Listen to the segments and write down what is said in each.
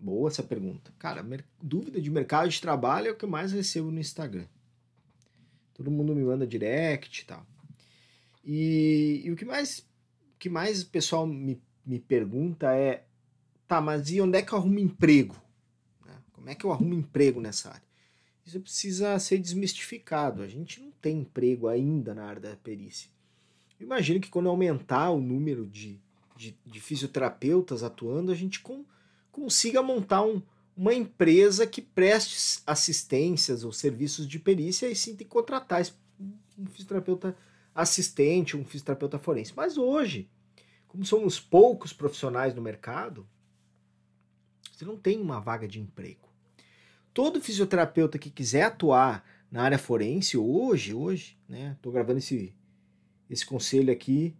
Boa essa pergunta. Cara, dúvida de mercado de trabalho é o que eu mais recebo no Instagram. Todo mundo me manda direct e tal. E, e o que mais que mais o pessoal me, me pergunta é: tá, mas e onde é que eu arrumo emprego? Né? Como é que eu arrumo emprego nessa área? Isso precisa ser desmistificado. A gente não tem emprego ainda na área da perícia. Eu imagino que quando aumentar o número de, de, de fisioterapeutas atuando, a gente com consiga montar um, uma empresa que preste assistências ou serviços de perícia e sim tem que contratar um fisioterapeuta assistente, um fisioterapeuta forense. Mas hoje, como somos poucos profissionais no mercado, você não tem uma vaga de emprego. Todo fisioterapeuta que quiser atuar na área forense hoje, hoje, né? Tô gravando esse esse conselho aqui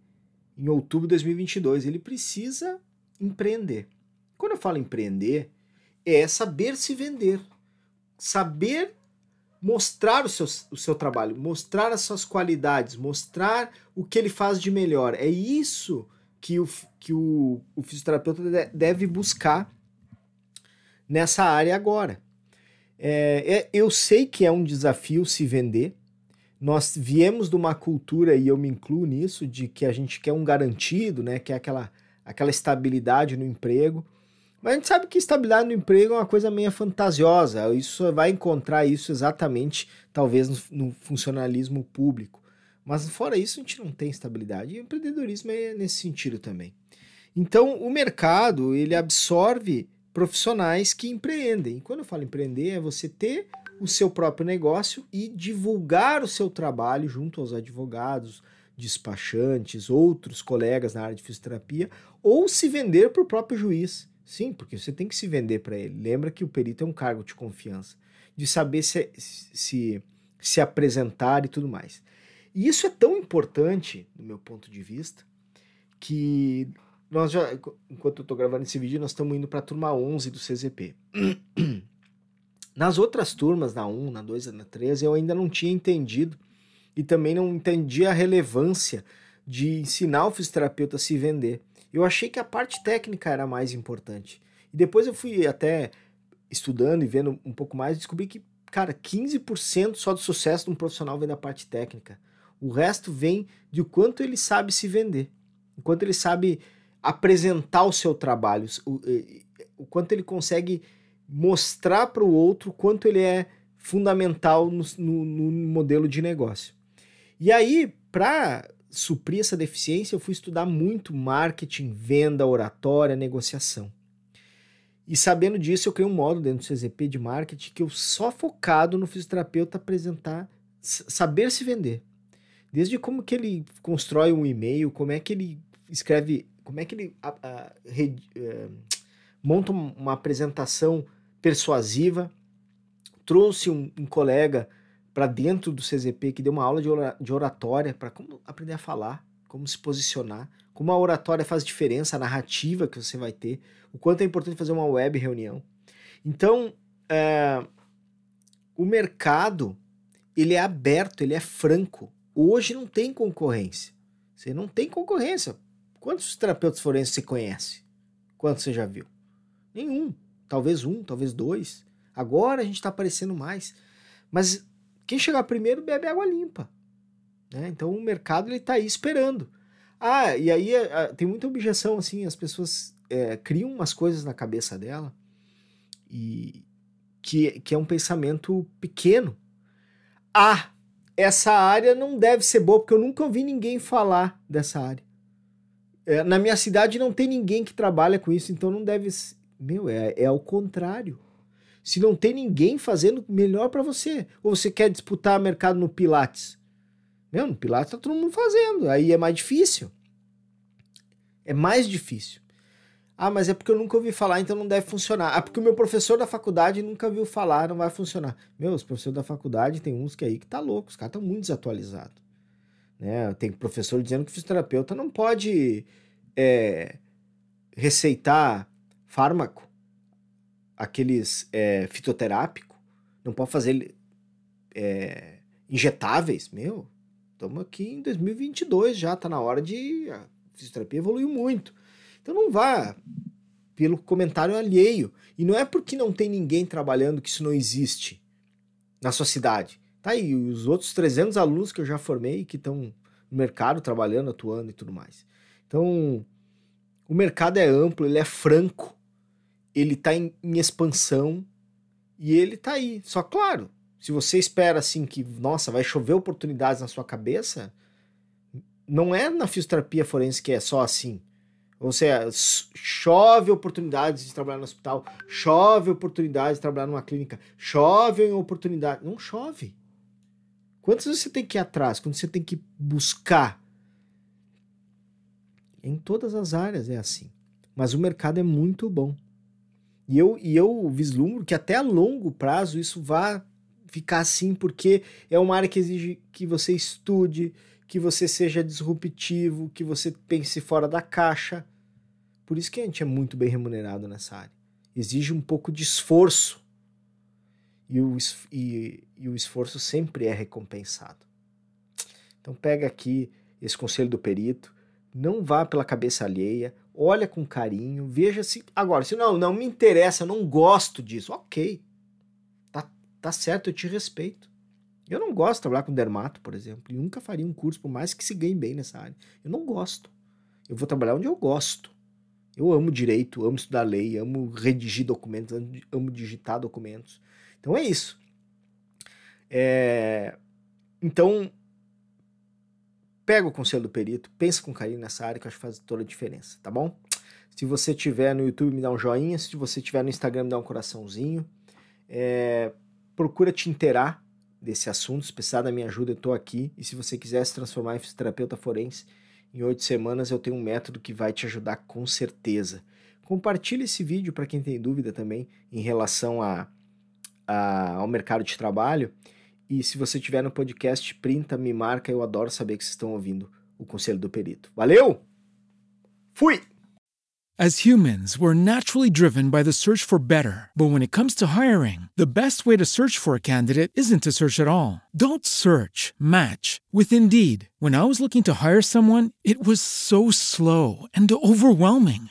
em outubro de 2022, ele precisa empreender. Quando eu falo empreender, é saber se vender, saber mostrar o seu, o seu trabalho, mostrar as suas qualidades, mostrar o que ele faz de melhor. É isso que o, que o, o fisioterapeuta deve buscar nessa área agora. É, é, eu sei que é um desafio se vender. Nós viemos de uma cultura, e eu me incluo nisso, de que a gente quer um garantido, né? Quer aquela, aquela estabilidade no emprego. Mas a gente sabe que estabilidade no emprego é uma coisa meio fantasiosa. Isso vai encontrar isso exatamente, talvez, no, no funcionalismo público. Mas fora isso, a gente não tem estabilidade. E o empreendedorismo é nesse sentido também. Então, o mercado, ele absorve profissionais que empreendem. E quando eu falo empreender, é você ter o seu próprio negócio e divulgar o seu trabalho junto aos advogados, despachantes, outros colegas na área de fisioterapia, ou se vender para o próprio juiz. Sim, porque você tem que se vender para ele. Lembra que o perito é um cargo de confiança, de saber se, se, se apresentar e tudo mais. E isso é tão importante, do meu ponto de vista, que nós já, enquanto eu estou gravando esse vídeo, nós estamos indo para a turma 11 do CZP. Nas outras turmas, na 1, na 2 e na 3, eu ainda não tinha entendido e também não entendi a relevância de ensinar o fisioterapeuta a se vender. Eu achei que a parte técnica era mais importante. E depois eu fui até estudando e vendo um pouco mais, descobri que, cara, 15% só do sucesso de um profissional vem da parte técnica. O resto vem de o quanto ele sabe se vender, o quanto ele sabe apresentar o seu trabalho, o, o quanto ele consegue mostrar para o outro quanto ele é fundamental no, no, no modelo de negócio. E aí, para suprir essa deficiência, eu fui estudar muito marketing, venda, oratória, negociação. E sabendo disso, eu criei um módulo dentro do CZP de marketing que eu só focado no fisioterapeuta apresentar, saber se vender. Desde como que ele constrói um e-mail, como é que ele escreve, como é que ele a, a, re, é, monta uma apresentação persuasiva. Trouxe um, um colega para dentro do CZP que deu uma aula de oratória para como aprender a falar, como se posicionar, como a oratória faz diferença, a narrativa que você vai ter, o quanto é importante fazer uma web reunião. Então, é, o mercado ele é aberto, ele é franco. Hoje não tem concorrência. Você não tem concorrência. Quantos terapeutas forenses você conhece? Quantos você já viu? Nenhum. Talvez um, talvez dois. Agora a gente está aparecendo mais. Mas quem chegar primeiro bebe água limpa. Né? Então o mercado está aí esperando. Ah, e aí tem muita objeção assim, as pessoas é, criam umas coisas na cabeça dela e que, que é um pensamento pequeno. Ah, essa área não deve ser boa, porque eu nunca ouvi ninguém falar dessa área. É, na minha cidade não tem ninguém que trabalha com isso, então não deve. Meu, é, é ao contrário. Se não tem ninguém fazendo, melhor para você. Ou você quer disputar mercado no Pilates? Meu, no Pilates tá todo mundo fazendo, aí é mais difícil. É mais difícil. Ah, mas é porque eu nunca ouvi falar, então não deve funcionar. Ah, porque o meu professor da faculdade nunca viu falar, não vai funcionar. Meu, os professores da faculdade tem uns que aí que tá louco, os caras estão muito desatualizados. Né? Tem professor dizendo que fisioterapeuta não pode é, receitar fármaco, aqueles é, fitoterápico, não pode fazer é, injetáveis. Meu, estamos aqui em 2022 já, tá na hora de... A fisioterapia evoluiu muito. Então não vá pelo comentário alheio. E não é porque não tem ninguém trabalhando que isso não existe na sua cidade. Tá aí, os outros 300 alunos que eu já formei que estão no mercado trabalhando, atuando e tudo mais. Então, o mercado é amplo, ele é franco, ele está em, em, expansão e ele está aí. Só claro, se você espera assim que, nossa, vai chover oportunidades na sua cabeça, não é na fisioterapia forense que é só assim. Ou seja, chove oportunidades de trabalhar no hospital, chove oportunidades de trabalhar numa clínica, chove oportunidade. Não chove. Quantas você tem que ir atrás? Quando você tem que buscar? Em todas as áreas é assim. Mas o mercado é muito bom. E eu, e eu vislumbro que até a longo prazo isso vai ficar assim, porque é uma área que exige que você estude, que você seja disruptivo, que você pense fora da caixa. Por isso que a gente é muito bem remunerado nessa área. Exige um pouco de esforço. E o, e, e o esforço sempre é recompensado. Então pega aqui esse conselho do perito, não vá pela cabeça alheia, olha com carinho, veja se. Agora, se não, não me interessa, não gosto disso, ok. Tá, tá certo, eu te respeito. Eu não gosto de trabalhar com dermato, por exemplo, e nunca faria um curso, por mais que se ganhe bem nessa área. Eu não gosto. Eu vou trabalhar onde eu gosto. Eu amo direito, amo estudar lei, amo redigir documentos, amo digitar documentos. Então é isso. É... Então, pega o conselho do perito, pensa com carinho nessa área que eu acho que faz toda a diferença, tá bom? Se você tiver no YouTube, me dá um joinha. Se você tiver no Instagram, me dá um coraçãozinho. É... Procura te inteirar desse assunto. Se precisar da minha ajuda, eu estou aqui. E se você quiser se transformar em fisioterapeuta forense, em oito semanas eu tenho um método que vai te ajudar com certeza. Compartilhe esse vídeo para quem tem dúvida também em relação a, a, ao mercado de trabalho. E se você tiver no podcast, printa, me marca. Eu adoro saber que vocês estão ouvindo o Conselho do Perito. Valeu! Fui! As humans, we're naturally driven by the search for better. But when it comes to hiring, the best way to search for a candidate isn't to search at all. Don't search, match with Indeed. When I was looking to hire someone, it was so slow and overwhelming.